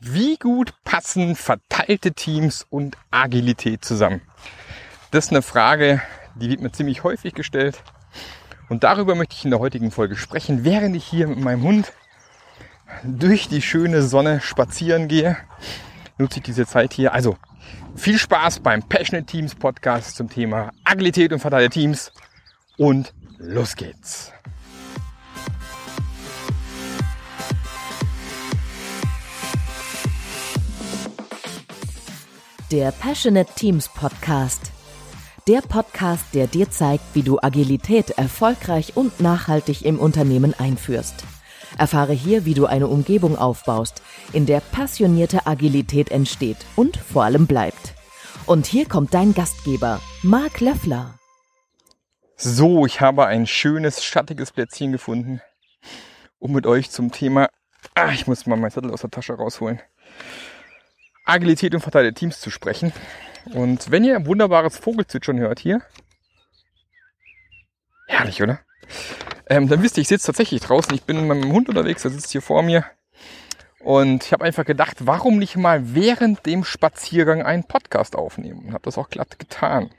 Wie gut passen verteilte Teams und Agilität zusammen? Das ist eine Frage, die wird mir ziemlich häufig gestellt. Und darüber möchte ich in der heutigen Folge sprechen, während ich hier mit meinem Hund durch die schöne Sonne spazieren gehe. Nutze ich diese Zeit hier. Also viel Spaß beim Passionate Teams Podcast zum Thema Agilität und verteilte Teams. Und los geht's. Der Passionate Teams Podcast. Der Podcast, der dir zeigt, wie du Agilität erfolgreich und nachhaltig im Unternehmen einführst. Erfahre hier, wie du eine Umgebung aufbaust, in der passionierte Agilität entsteht und vor allem bleibt. Und hier kommt dein Gastgeber, Marc Löffler. So, ich habe ein schönes, schattiges Plätzchen gefunden, um mit euch zum Thema, ah, ich muss mal mein Zettel aus der Tasche rausholen, Agilität und verteilte Teams zu sprechen. Und wenn ihr ein wunderbares Vogelzwitschern hört hier, herrlich, oder? Ähm, dann wisst ihr, ich sitze tatsächlich draußen. Ich bin mit meinem Hund unterwegs, der sitzt hier vor mir. Und ich habe einfach gedacht, warum nicht mal während dem Spaziergang einen Podcast aufnehmen? Und habe das auch glatt getan.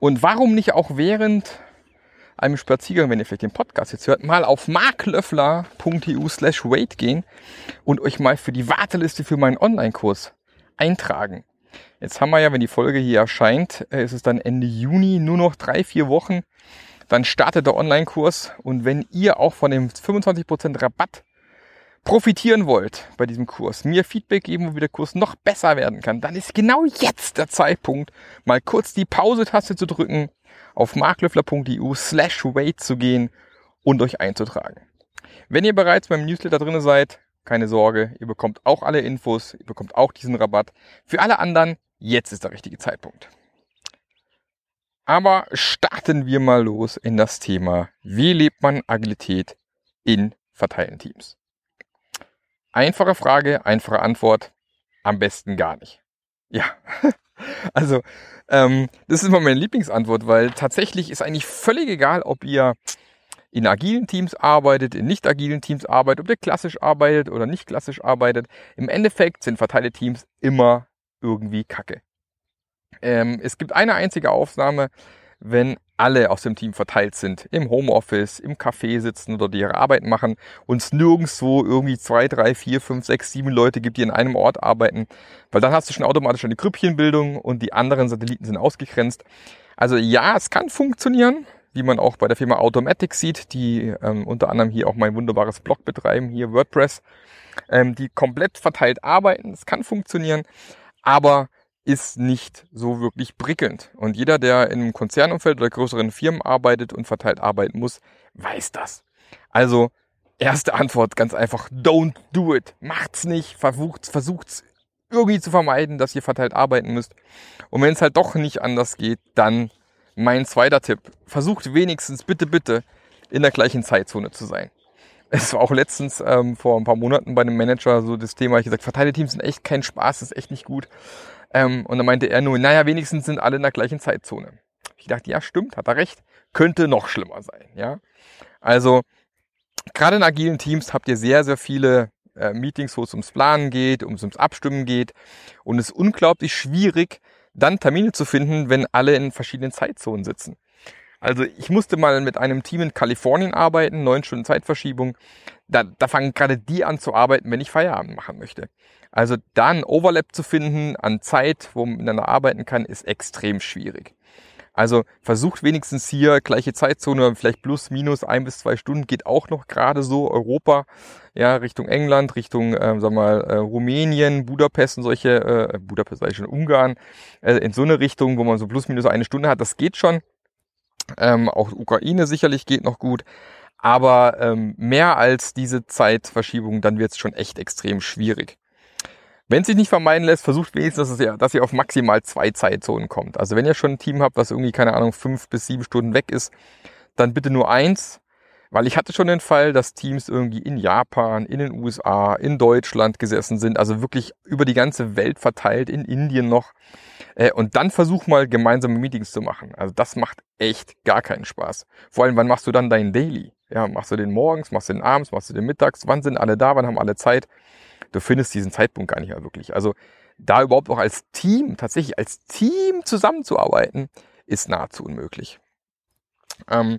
Und warum nicht auch während einem Spaziergang, wenn ihr vielleicht den Podcast jetzt hört, mal auf marklöffler.eu slash wait gehen und euch mal für die Warteliste für meinen Online-Kurs eintragen. Jetzt haben wir ja, wenn die Folge hier erscheint, äh, ist es dann Ende Juni, nur noch drei, vier Wochen. Dann startet der Online-Kurs und wenn ihr auch von dem 25% Rabatt profitieren wollt bei diesem Kurs, mir Feedback geben, wie der Kurs noch besser werden kann, dann ist genau jetzt der Zeitpunkt, mal kurz die Pause-Taste zu drücken auf marklöffler.eu slash wait zu gehen und euch einzutragen. Wenn ihr bereits beim Newsletter drin seid, keine Sorge, ihr bekommt auch alle Infos, ihr bekommt auch diesen Rabatt. Für alle anderen, jetzt ist der richtige Zeitpunkt. Aber starten wir mal los in das Thema, wie lebt man Agilität in verteilten Teams? Einfache Frage, einfache Antwort, am besten gar nicht. Ja, also ähm, das ist immer meine Lieblingsantwort, weil tatsächlich ist eigentlich völlig egal, ob ihr in agilen Teams arbeitet, in nicht agilen Teams arbeitet, ob ihr klassisch arbeitet oder nicht klassisch arbeitet. Im Endeffekt sind verteilte Teams immer irgendwie Kacke. Ähm, es gibt eine einzige Ausnahme, wenn alle aus dem Team verteilt sind, im Homeoffice, im Café sitzen oder die ihre Arbeit machen und es nirgendwo irgendwie zwei, drei, vier, fünf, sechs, sieben Leute gibt, die in einem Ort arbeiten, weil dann hast du schon automatisch eine Grüppchenbildung und die anderen Satelliten sind ausgegrenzt. Also ja, es kann funktionieren, wie man auch bei der Firma Automatic sieht, die ähm, unter anderem hier auch mein wunderbares Blog betreiben, hier WordPress, ähm, die komplett verteilt arbeiten. Es kann funktionieren, aber ist nicht so wirklich prickelnd. Und jeder, der in einem Konzernumfeld oder größeren Firmen arbeitet und verteilt arbeiten muss, weiß das. Also, erste Antwort ganz einfach, don't do it. Macht's nicht, versucht, versucht's irgendwie zu vermeiden, dass ihr verteilt arbeiten müsst. Und wenn es halt doch nicht anders geht, dann mein zweiter Tipp. Versucht wenigstens, bitte, bitte, in der gleichen Zeitzone zu sein. Es war auch letztens ähm, vor ein paar Monaten bei einem Manager so das Thema, ich gesagt, verteilte Teams sind echt kein Spaß, ist echt nicht gut. Ähm, und dann meinte er nur, naja, wenigstens sind alle in der gleichen Zeitzone. Ich dachte, ja, stimmt, hat er recht. Könnte noch schlimmer sein, ja. Also, gerade in agilen Teams habt ihr sehr, sehr viele äh, Meetings, wo es ums Planen geht, ums, ums Abstimmen geht. Und es ist unglaublich schwierig, dann Termine zu finden, wenn alle in verschiedenen Zeitzonen sitzen. Also ich musste mal mit einem Team in Kalifornien arbeiten, neun Stunden Zeitverschiebung. Da, da fangen gerade die an zu arbeiten, wenn ich Feierabend machen möchte. Also da ein Overlap zu finden an Zeit, wo man miteinander arbeiten kann, ist extrem schwierig. Also versucht wenigstens hier gleiche Zeitzone, vielleicht plus, minus ein bis zwei Stunden geht auch noch gerade so Europa, ja, Richtung England, Richtung, äh, sag mal, äh, Rumänien, Budapest und solche, äh, Budapest ich schon, Ungarn, äh, in so eine Richtung, wo man so plus, minus eine Stunde hat, das geht schon. Ähm, auch Ukraine sicherlich geht noch gut. Aber ähm, mehr als diese Zeitverschiebung, dann wird es schon echt extrem schwierig. Wenn es sich nicht vermeiden lässt, versucht wenigstens, dass ihr, dass ihr auf maximal zwei Zeitzonen kommt. Also wenn ihr schon ein Team habt, was irgendwie, keine Ahnung, fünf bis sieben Stunden weg ist, dann bitte nur eins. Weil ich hatte schon den Fall, dass Teams irgendwie in Japan, in den USA, in Deutschland gesessen sind, also wirklich über die ganze Welt verteilt, in Indien noch. Äh, und dann versuch mal gemeinsame Meetings zu machen. Also das macht echt gar keinen Spaß. Vor allem, wann machst du dann deinen Daily? Ja, machst du den morgens, machst du den abends, machst du den mittags? Wann sind alle da? Wann haben alle Zeit? du findest diesen Zeitpunkt gar nicht mehr wirklich. Also da überhaupt auch als Team, tatsächlich als Team zusammenzuarbeiten, ist nahezu unmöglich. Ähm,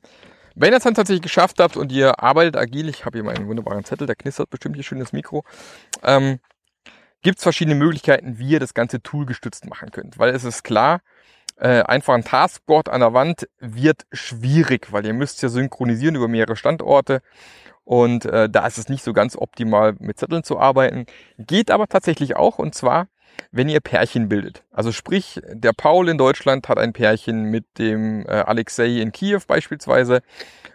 wenn ihr es dann tatsächlich geschafft habt und ihr arbeitet agil, ich habe hier meinen wunderbaren Zettel, der knistert bestimmt hier schön das Mikro, ähm, gibt es verschiedene Möglichkeiten, wie ihr das ganze Tool gestützt machen könnt. Weil es ist klar, äh, einfach ein Taskboard an der Wand wird schwierig, weil ihr müsst ja synchronisieren über mehrere Standorte und äh, da ist es nicht so ganz optimal mit Zetteln zu arbeiten. Geht aber tatsächlich auch und zwar, wenn ihr Pärchen bildet. Also sprich, der Paul in Deutschland hat ein Pärchen mit dem äh, Alexei in Kiew beispielsweise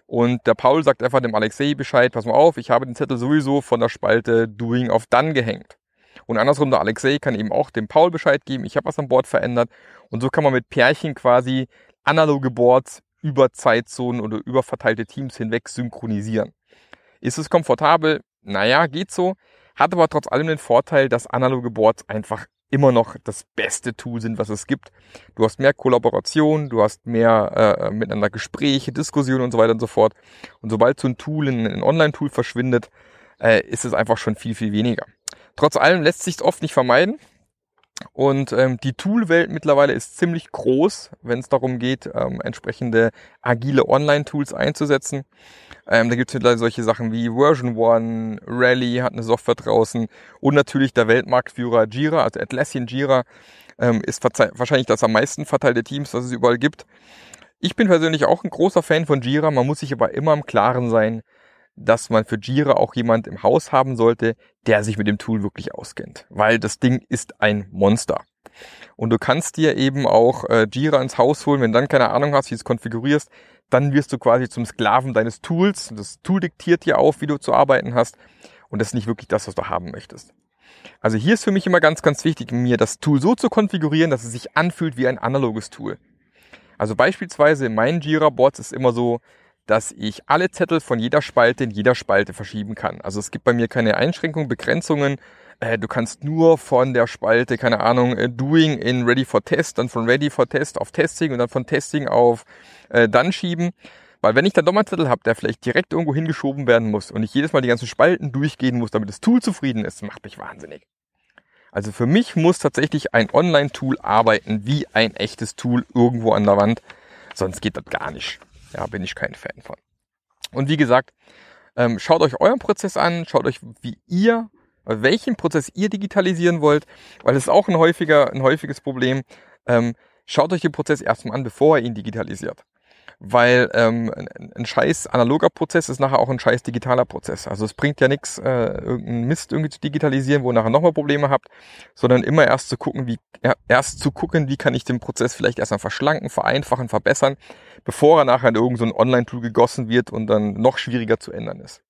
und der Paul sagt einfach dem Alexei Bescheid, pass mal auf, ich habe den Zettel sowieso von der Spalte Doing auf Done gehängt. Und andersrum, der Alexei kann eben auch dem Paul Bescheid geben, ich habe was am Board verändert. Und so kann man mit Pärchen quasi analoge Boards über Zeitzonen oder über verteilte Teams hinweg synchronisieren. Ist es komfortabel? Naja, geht so. Hat aber trotz allem den Vorteil, dass analoge Boards einfach immer noch das beste Tool sind, was es gibt. Du hast mehr Kollaboration, du hast mehr äh, miteinander Gespräche, Diskussionen und so weiter und so fort. Und sobald so ein Tool in ein Online-Tool verschwindet, äh, ist es einfach schon viel, viel weniger. Trotz allem lässt sich oft nicht vermeiden. Und ähm, die Toolwelt mittlerweile ist ziemlich groß, wenn es darum geht, ähm, entsprechende agile Online-Tools einzusetzen. Ähm, da gibt es mittlerweile solche Sachen wie Version One, Rally hat eine Software draußen und natürlich der Weltmarktführer Jira, also Atlassian Jira, ähm, ist wahrscheinlich das am meisten verteilte Teams, was es überall gibt. Ich bin persönlich auch ein großer Fan von Jira, man muss sich aber immer im Klaren sein, dass man für Jira auch jemand im Haus haben sollte, der sich mit dem Tool wirklich auskennt, weil das Ding ist ein Monster. Und du kannst dir eben auch äh, Jira ins Haus holen, wenn dann keine Ahnung hast, wie du es konfigurierst, dann wirst du quasi zum Sklaven deines Tools. Das Tool diktiert dir auf, wie du zu arbeiten hast. Und das ist nicht wirklich das, was du haben möchtest. Also hier ist für mich immer ganz, ganz wichtig, mir das Tool so zu konfigurieren, dass es sich anfühlt wie ein analoges Tool. Also beispielsweise in meinen Jira-Boards ist immer so, dass ich alle Zettel von jeder Spalte in jeder Spalte verschieben kann. Also es gibt bei mir keine Einschränkungen, Begrenzungen. Äh, du kannst nur von der Spalte, keine Ahnung, äh, Doing in Ready for Test, dann von Ready for Test auf Testing und dann von Testing auf äh, Dann schieben. Weil wenn ich dann doch habe, der vielleicht direkt irgendwo hingeschoben werden muss und ich jedes Mal die ganzen Spalten durchgehen muss, damit das Tool zufrieden ist, macht mich wahnsinnig. Also für mich muss tatsächlich ein Online-Tool arbeiten wie ein echtes Tool irgendwo an der Wand. Sonst geht das gar nicht. Ja, bin ich kein Fan von. Und wie gesagt, ähm, schaut euch euren Prozess an, schaut euch, wie ihr, welchen Prozess ihr digitalisieren wollt, weil das ist auch ein häufiger, ein häufiges Problem. Ähm, schaut euch den Prozess erstmal an, bevor ihr ihn digitalisiert weil ähm, ein scheiß analoger Prozess ist nachher auch ein scheiß digitaler Prozess. Also es bringt ja nichts, äh, irgendeinen Mist irgendwie zu digitalisieren, wo ihr nachher nochmal Probleme habt, sondern immer erst zu gucken, wie ja, erst zu gucken, wie kann ich den Prozess vielleicht erstmal verschlanken, vereinfachen, verbessern, bevor er nachher in irgendein so Online-Tool gegossen wird und dann noch schwieriger zu ändern ist.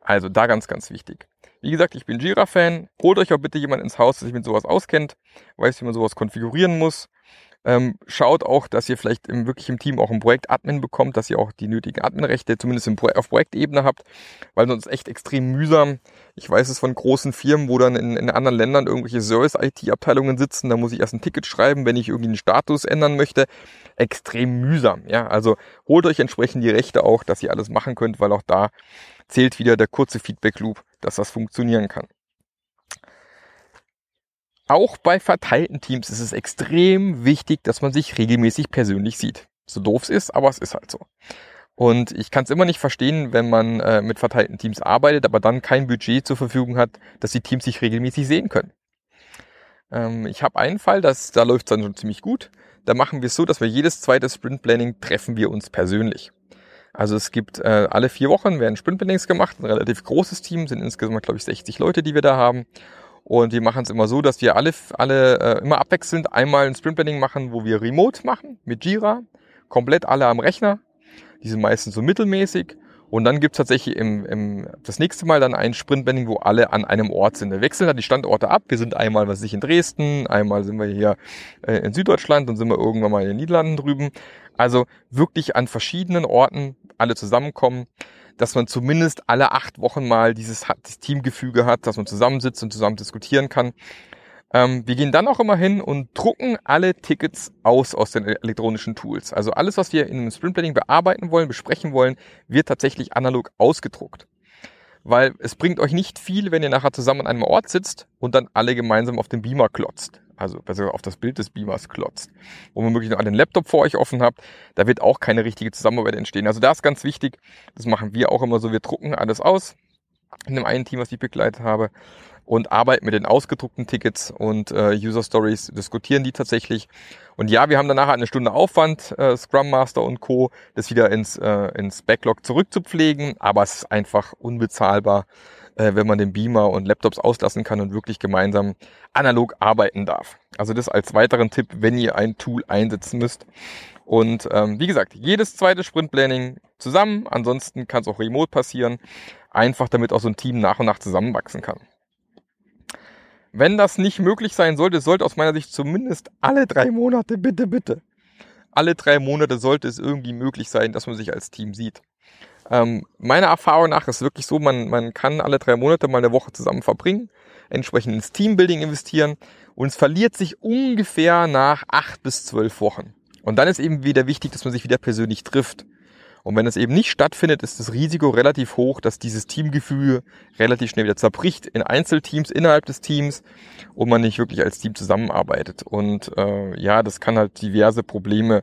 Also da ganz, ganz wichtig. Wie gesagt, ich bin Jira-Fan. Holt euch auch bitte jemand ins Haus, der sich mit sowas auskennt, weiß, wie man sowas konfigurieren muss ähm, schaut auch, dass ihr vielleicht im, wirklich im Team auch einen Projekt-Admin bekommt, dass ihr auch die nötigen Adminrechte zumindest im auf Projektebene habt, weil sonst echt extrem mühsam. Ich weiß es von großen Firmen, wo dann in, in anderen Ländern irgendwelche Service-IT-Abteilungen sitzen, da muss ich erst ein Ticket schreiben, wenn ich irgendwie einen Status ändern möchte. Extrem mühsam, ja. Also holt euch entsprechend die Rechte auch, dass ihr alles machen könnt, weil auch da zählt wieder der kurze Feedback-Loop, dass das funktionieren kann. Auch bei verteilten Teams ist es extrem wichtig, dass man sich regelmäßig persönlich sieht. So doof es ist, aber es ist halt so. Und ich kann es immer nicht verstehen, wenn man äh, mit verteilten Teams arbeitet, aber dann kein Budget zur Verfügung hat, dass die Teams sich regelmäßig sehen können. Ähm, ich habe einen Fall, das, da läuft es dann schon ziemlich gut. Da machen wir es so, dass wir jedes zweite Sprint Planning treffen wir uns persönlich. Also es gibt äh, alle vier Wochen werden Sprint Plannings gemacht, ein relativ großes Team, sind insgesamt glaube ich 60 Leute, die wir da haben. Und wir machen es immer so, dass wir alle, alle äh, immer abwechselnd einmal ein Sprintplanning machen, wo wir remote machen mit Jira, komplett alle am Rechner. Die sind meistens so mittelmäßig. Und dann gibt's tatsächlich im, im, das nächste Mal dann ein Sprintbanding, wo alle an einem Ort sind. Wir wechseln dann die Standorte ab. Wir sind einmal, was ich in Dresden, einmal sind wir hier äh, in Süddeutschland, dann sind wir irgendwann mal in den Niederlanden drüben. Also wirklich an verschiedenen Orten alle zusammenkommen dass man zumindest alle acht Wochen mal dieses, Teamgefüge hat, dass man zusammensitzt und zusammen diskutieren kann. Ähm, wir gehen dann auch immer hin und drucken alle Tickets aus aus den elektronischen Tools. Also alles, was wir in einem Sprint Planning bearbeiten wollen, besprechen wollen, wird tatsächlich analog ausgedruckt. weil es bringt euch nicht viel, wenn ihr nachher zusammen an einem Ort sitzt und dann alle gemeinsam auf dem Beamer klotzt. Also besser auf das Bild des Beamers klotzt. Wo man wirklich noch einen Laptop vor euch offen habt, da wird auch keine richtige Zusammenarbeit entstehen. Also da ist ganz wichtig, das machen wir auch immer so, wir drucken alles aus in dem einen Team, was ich begleitet habe und arbeiten mit den ausgedruckten Tickets und äh, User Stories, diskutieren die tatsächlich. Und ja, wir haben danach eine Stunde Aufwand, äh, Scrum Master und Co., das wieder ins, äh, ins Backlog zurückzupflegen, aber es ist einfach unbezahlbar, äh, wenn man den Beamer und Laptops auslassen kann und wirklich gemeinsam analog arbeiten darf. Also das als weiteren Tipp, wenn ihr ein Tool einsetzen müsst. Und ähm, wie gesagt, jedes zweite Sprintplanning zusammen, ansonsten kann es auch remote passieren, einfach damit auch so ein Team nach und nach zusammenwachsen kann. Wenn das nicht möglich sein sollte, sollte aus meiner Sicht zumindest alle drei Monate, bitte, bitte, alle drei Monate sollte es irgendwie möglich sein, dass man sich als Team sieht. Ähm, meiner Erfahrung nach ist wirklich so, man, man kann alle drei Monate mal eine Woche zusammen verbringen, entsprechend ins Teambuilding investieren und es verliert sich ungefähr nach acht bis zwölf Wochen. Und dann ist eben wieder wichtig, dass man sich wieder persönlich trifft. Und wenn es eben nicht stattfindet, ist das Risiko relativ hoch, dass dieses Teamgefühl relativ schnell wieder zerbricht in Einzelteams innerhalb des Teams und man nicht wirklich als Team zusammenarbeitet. Und äh, ja, das kann halt diverse Probleme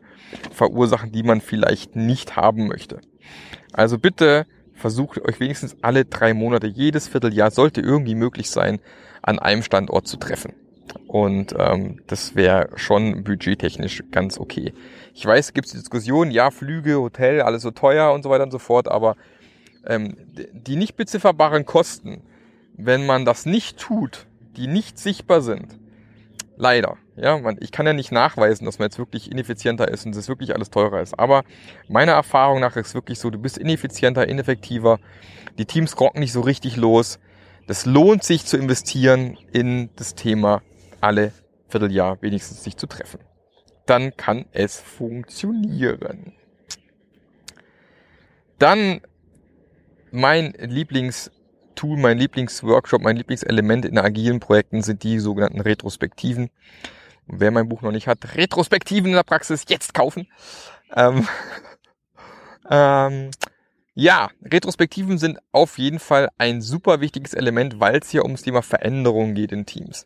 verursachen, die man vielleicht nicht haben möchte. Also bitte versucht euch wenigstens alle drei Monate, jedes Vierteljahr sollte irgendwie möglich sein, an einem Standort zu treffen. Und ähm, das wäre schon budgettechnisch ganz okay. Ich weiß, gibt es die Diskussion, ja, Flüge, Hotel, alles so teuer und so weiter und so fort, aber ähm, die nicht bezifferbaren Kosten, wenn man das nicht tut, die nicht sichtbar sind, leider, ja, man, ich kann ja nicht nachweisen, dass man jetzt wirklich ineffizienter ist und es wirklich alles teurer ist. Aber meiner Erfahrung nach ist wirklich so, du bist ineffizienter, ineffektiver, die Teams rocken nicht so richtig los. Das lohnt sich zu investieren in das Thema alle Vierteljahr wenigstens sich zu treffen dann kann es funktionieren. Dann mein Lieblingstool, mein Lieblingsworkshop, mein Lieblingselement in agilen Projekten sind die sogenannten Retrospektiven. Wer mein Buch noch nicht hat, Retrospektiven in der Praxis jetzt kaufen. Ähm, ähm, ja, Retrospektiven sind auf jeden Fall ein super wichtiges Element, weil es hier ums Thema Veränderung geht in Teams.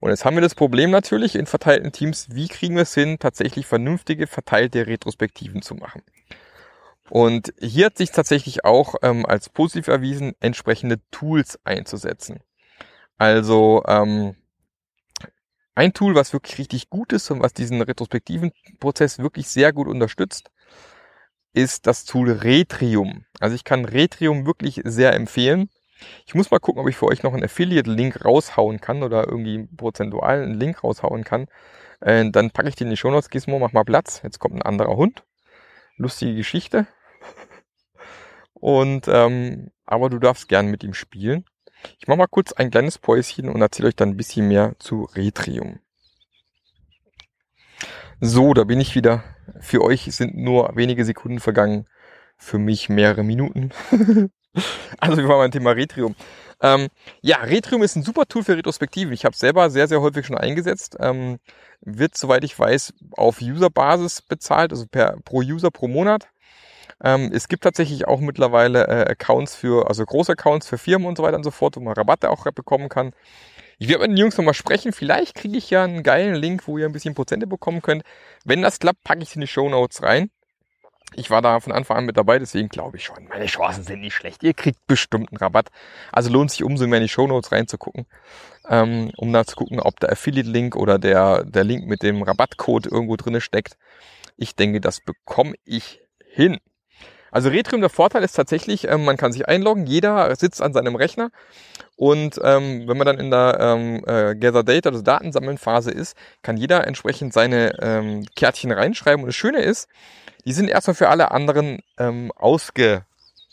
Und jetzt haben wir das Problem natürlich in verteilten Teams, wie kriegen wir es hin, tatsächlich vernünftige, verteilte Retrospektiven zu machen. Und hier hat sich tatsächlich auch ähm, als positiv erwiesen, entsprechende Tools einzusetzen. Also ähm, ein Tool, was wirklich richtig gut ist und was diesen retrospektiven Prozess wirklich sehr gut unterstützt, ist das Tool Retrium. Also ich kann Retrium wirklich sehr empfehlen. Ich muss mal gucken, ob ich für euch noch einen Affiliate-Link raushauen kann oder irgendwie prozentual einen Link raushauen kann. Äh, dann packe ich den in die Shownotes, Gizmo, mach mal Platz. Jetzt kommt ein anderer Hund. Lustige Geschichte. Und ähm, aber du darfst gern mit ihm spielen. Ich mache mal kurz ein kleines Päuschen und erzähle euch dann ein bisschen mehr zu Retrium. So, da bin ich wieder. Für euch sind nur wenige Sekunden vergangen, für mich mehrere Minuten. Also wir waren beim Thema Retrium. Ähm, ja, Retrium ist ein super Tool für Retrospektiven. Ich habe selber sehr, sehr häufig schon eingesetzt. Ähm, wird, soweit ich weiß, auf User-Basis bezahlt, also per, pro User pro Monat. Ähm, es gibt tatsächlich auch mittlerweile äh, Accounts für, also große Accounts für Firmen und so weiter und so fort, wo man Rabatte auch bekommen kann. Ich werde mit den Jungs nochmal sprechen. Vielleicht kriege ich ja einen geilen Link, wo ihr ein bisschen Prozente bekommen könnt. Wenn das klappt, packe ich in die Show Notes rein. Ich war da von Anfang an mit dabei, deswegen glaube ich schon, meine Chancen sind nicht schlecht. Ihr kriegt bestimmt einen Rabatt. Also lohnt sich umso mehr in die Show Notes reinzugucken, ähm, um da zu gucken, ob der Affiliate-Link oder der, der Link mit dem Rabattcode irgendwo drinne steckt. Ich denke, das bekomme ich hin. Also Retrium, der Vorteil ist tatsächlich, ähm, man kann sich einloggen, jeder sitzt an seinem Rechner und ähm, wenn man dann in der ähm, äh, Gather Data, also Datensammeln Phase ist, kann jeder entsprechend seine ähm, Kärtchen reinschreiben und das Schöne ist, die sind erstmal für alle anderen ähm, ausge,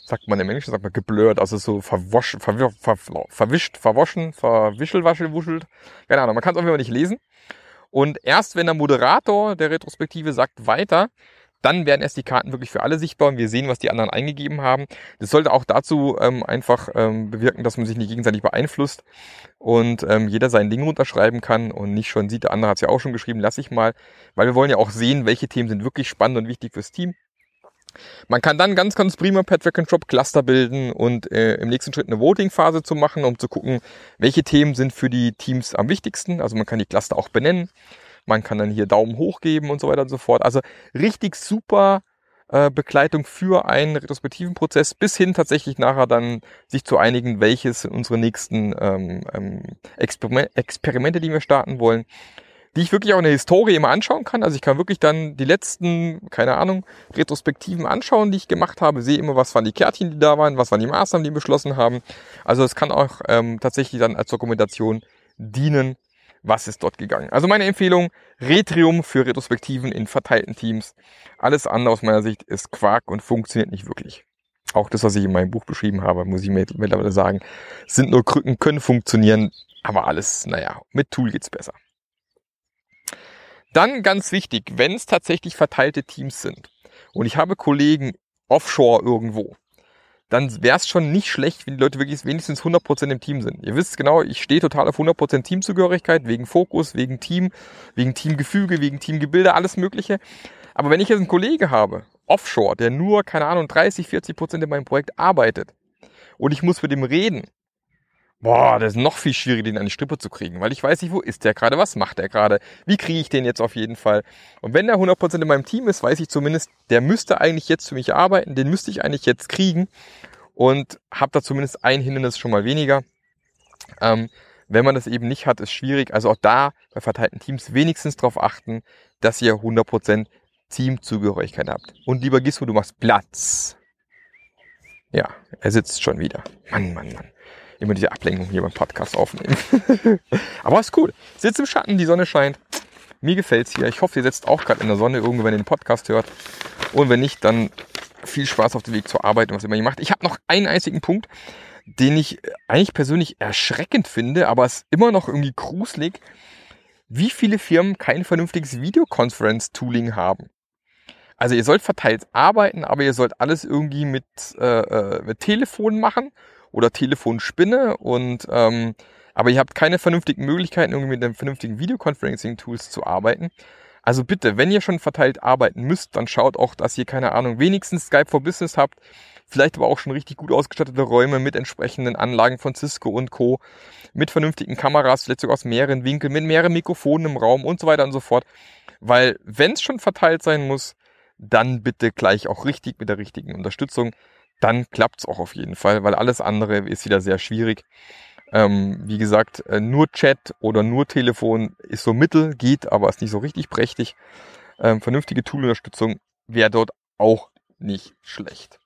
sagt man im Englischen, sagt man geblurrt, also so verwaschen, verwir, ver, verwischt, verwaschen, verwischelwaschel, wuschelt. Keine Ahnung, man kann es auf jeden Fall nicht lesen. Und erst wenn der Moderator der Retrospektive sagt weiter, dann werden erst die Karten wirklich für alle sichtbar und wir sehen, was die anderen eingegeben haben. Das sollte auch dazu ähm, einfach ähm, bewirken, dass man sich nicht gegenseitig beeinflusst und ähm, jeder sein Ding runterschreiben kann und nicht schon sieht, der andere hat es ja auch schon geschrieben, lass ich mal, weil wir wollen ja auch sehen, welche Themen sind wirklich spannend und wichtig fürs Team. Man kann dann ganz, ganz prima per and Drop Cluster bilden und äh, im nächsten Schritt eine Voting-Phase zu machen, um zu gucken, welche Themen sind für die Teams am wichtigsten. Also man kann die Cluster auch benennen. Man kann dann hier Daumen hoch geben und so weiter und so fort. Also richtig super äh, Begleitung für einen retrospektiven Prozess bis hin tatsächlich nachher dann sich zu einigen, welches unsere nächsten ähm, ähm, Experiment Experimente, die wir starten wollen die ich wirklich auch in der Historie immer anschauen kann. Also ich kann wirklich dann die letzten, keine Ahnung, Retrospektiven anschauen, die ich gemacht habe, sehe immer, was waren die Kärtchen, die da waren, was waren die Maßnahmen, die wir beschlossen haben. Also es kann auch ähm, tatsächlich dann als Dokumentation dienen, was ist dort gegangen. Also meine Empfehlung, Retrium für Retrospektiven in verteilten Teams. Alles andere aus meiner Sicht ist Quark und funktioniert nicht wirklich. Auch das, was ich in meinem Buch beschrieben habe, muss ich mittlerweile sagen, sind nur Krücken, können funktionieren, aber alles, naja, mit Tool geht's besser. Dann ganz wichtig, wenn es tatsächlich verteilte Teams sind und ich habe Kollegen offshore irgendwo, dann wäre es schon nicht schlecht, wenn die Leute wirklich wenigstens 100% im Team sind. Ihr wisst genau, ich stehe total auf 100% Teamzugehörigkeit, wegen Fokus, wegen Team, wegen Teamgefüge, wegen Teamgebilde, alles Mögliche. Aber wenn ich jetzt einen Kollege habe, offshore, der nur, keine Ahnung, 30, 40% in meinem Projekt arbeitet und ich muss mit dem reden, boah, das ist noch viel schwieriger, den an die Strippe zu kriegen, weil ich weiß nicht, wo ist der gerade, was macht der gerade, wie kriege ich den jetzt auf jeden Fall. Und wenn der 100% in meinem Team ist, weiß ich zumindest, der müsste eigentlich jetzt für mich arbeiten, den müsste ich eigentlich jetzt kriegen und habe da zumindest ein Hindernis schon mal weniger. Ähm, wenn man das eben nicht hat, ist schwierig. Also auch da bei verteilten Teams wenigstens darauf achten, dass ihr 100% Teamzugehörigkeit habt. Und lieber Gismo, du machst Platz. Ja, er sitzt schon wieder. Mann, Mann, Mann immer diese Ablenkung hier beim Podcast aufnehmen. Aber ist cool. Sitzt im Schatten, die Sonne scheint. Mir gefällt's hier. Ich hoffe, ihr sitzt auch gerade in der Sonne irgendwo, wenn ihr den Podcast hört. Und wenn nicht, dann viel Spaß auf dem Weg zur Arbeit und was immer ihr macht. Ich habe noch einen einzigen Punkt, den ich eigentlich persönlich erschreckend finde, aber es immer noch irgendwie gruselig, wie viele Firmen kein vernünftiges Videoconference-Tooling haben. Also ihr sollt verteilt arbeiten, aber ihr sollt alles irgendwie mit, äh, äh mit Telefon machen oder Telefonspinne und ähm, aber ihr habt keine vernünftigen Möglichkeiten, irgendwie mit den vernünftigen Videoconferencing-Tools zu arbeiten. Also bitte, wenn ihr schon verteilt arbeiten müsst, dann schaut auch, dass ihr, keine Ahnung, wenigstens Skype for Business habt, vielleicht aber auch schon richtig gut ausgestattete Räume mit entsprechenden Anlagen von Cisco und Co., mit vernünftigen Kameras, vielleicht sogar aus mehreren Winkeln, mit mehreren Mikrofonen im Raum und so weiter und so fort. Weil wenn es schon verteilt sein muss, dann bitte gleich auch richtig mit der richtigen Unterstützung dann klappt's auch auf jeden Fall, weil alles andere ist wieder sehr schwierig. Ähm, wie gesagt, äh, nur Chat oder nur Telefon ist so mittel, geht, aber ist nicht so richtig prächtig. Ähm, vernünftige Tool-Unterstützung wäre dort auch nicht schlecht.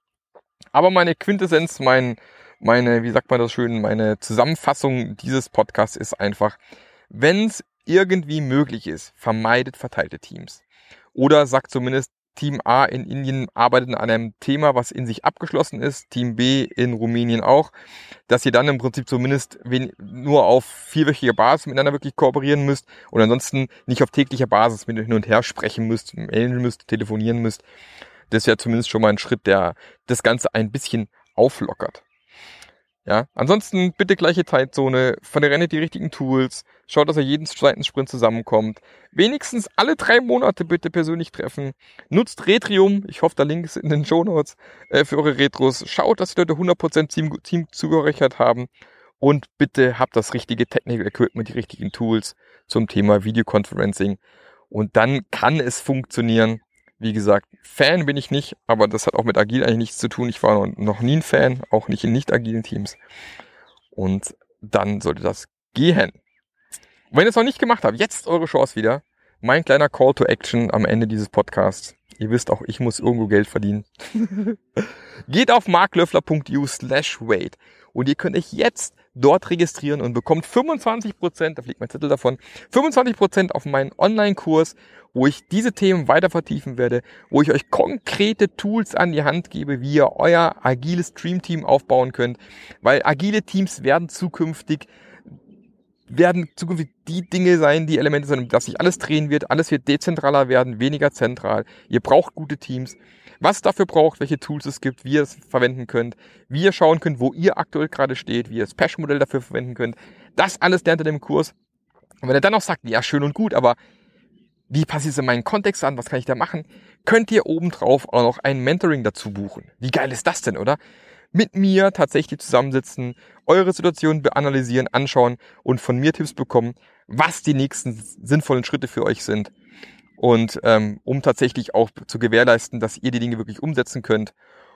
Aber meine Quintessenz, mein, meine, wie sagt man das schön, meine Zusammenfassung dieses Podcasts ist einfach, wenn es irgendwie möglich ist, vermeidet verteilte Teams. Oder sagt zumindest, Team A in Indien arbeitet an einem Thema, was in sich abgeschlossen ist, Team B in Rumänien auch, dass ihr dann im Prinzip zumindest nur auf vierwöchiger Basis miteinander wirklich kooperieren müsst und ansonsten nicht auf täglicher Basis mit hin und her sprechen müsst, mailen müsst, telefonieren müsst. Das wäre zumindest schon mal ein Schritt, der das Ganze ein bisschen auflockert. Ja, ansonsten bitte gleiche Zeitzone, verrennt die richtigen Tools, schaut, dass er jeden zweiten Sprint zusammenkommt. Wenigstens alle drei Monate bitte persönlich treffen. Nutzt Retrium, ich hoffe, der Link ist in den Show Notes, äh, für eure Retros. Schaut, dass die Leute 100% Team, Teamzugehörigkeit haben. Und bitte habt das richtige Technical Equipment, die richtigen Tools zum Thema Videoconferencing. Und dann kann es funktionieren. Wie gesagt, Fan bin ich nicht, aber das hat auch mit Agil eigentlich nichts zu tun. Ich war noch nie ein Fan, auch nicht in nicht agilen Teams. Und dann sollte das gehen. Und wenn ihr es noch nicht gemacht habt, jetzt eure Chance wieder. Mein kleiner Call to Action am Ende dieses Podcasts. Ihr wisst auch, ich muss irgendwo Geld verdienen. Geht auf marklöffler.eu slash wait und ihr könnt euch jetzt dort registrieren und bekommt 25%, da fliegt mein Zettel davon, 25% auf meinen Online-Kurs, wo ich diese Themen weiter vertiefen werde, wo ich euch konkrete Tools an die Hand gebe, wie ihr euer agiles Stream-Team aufbauen könnt, weil agile Teams werden zukünftig werden zukünftig die Dinge sein, die Elemente sein, dass sich alles drehen wird, alles wird dezentraler werden, weniger zentral. Ihr braucht gute Teams was dafür braucht, welche Tools es gibt, wie ihr es verwenden könnt, wie ihr schauen könnt, wo ihr aktuell gerade steht, wie ihr das Patch-Modell dafür verwenden könnt. Das alles lernt ihr im Kurs. Und wenn er dann noch sagt, ja, schön und gut, aber wie passt es in meinen Kontext an? Was kann ich da machen? könnt ihr obendrauf auch noch ein Mentoring dazu buchen. Wie geil ist das denn, oder? Mit mir tatsächlich zusammensitzen, eure Situation beanalysieren, anschauen und von mir Tipps bekommen, was die nächsten sinnvollen Schritte für euch sind. Und ähm, um tatsächlich auch zu gewährleisten, dass ihr die Dinge wirklich umsetzen könnt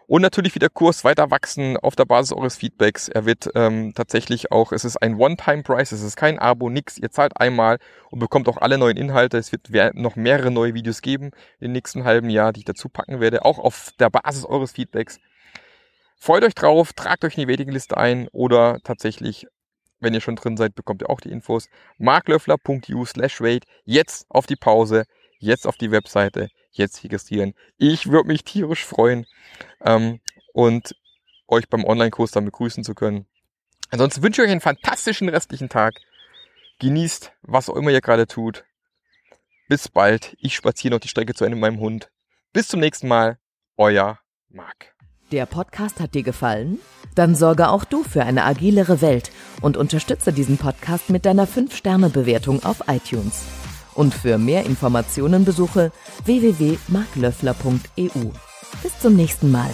und natürlich wird der Kurs weiter wachsen auf der Basis eures Feedbacks. Er wird ähm, tatsächlich auch, es ist ein One-Time-Price, es ist kein Abo, nix. Ihr zahlt einmal und bekommt auch alle neuen Inhalte. Es wird noch mehrere neue Videos geben im nächsten halben Jahr, die ich dazu packen werde, auch auf der Basis eures Feedbacks. Freut euch drauf, tragt euch in die Waitingliste ein oder tatsächlich, wenn ihr schon drin seid, bekommt ihr auch die Infos. marklöffler.u slash wait. Jetzt auf die Pause, jetzt auf die Webseite jetzt registrieren. Ich würde mich tierisch freuen ähm, und euch beim Online-Kurs dann begrüßen zu können. Ansonsten wünsche ich euch einen fantastischen restlichen Tag. Genießt, was auch immer ihr gerade tut. Bis bald. Ich spaziere noch die Strecke zu Ende mit meinem Hund. Bis zum nächsten Mal. Euer Marc. Der Podcast hat dir gefallen? Dann sorge auch du für eine agilere Welt und unterstütze diesen Podcast mit deiner 5-Sterne-Bewertung auf iTunes. Und für mehr Informationen besuche www.marklöffler.eu. Bis zum nächsten Mal.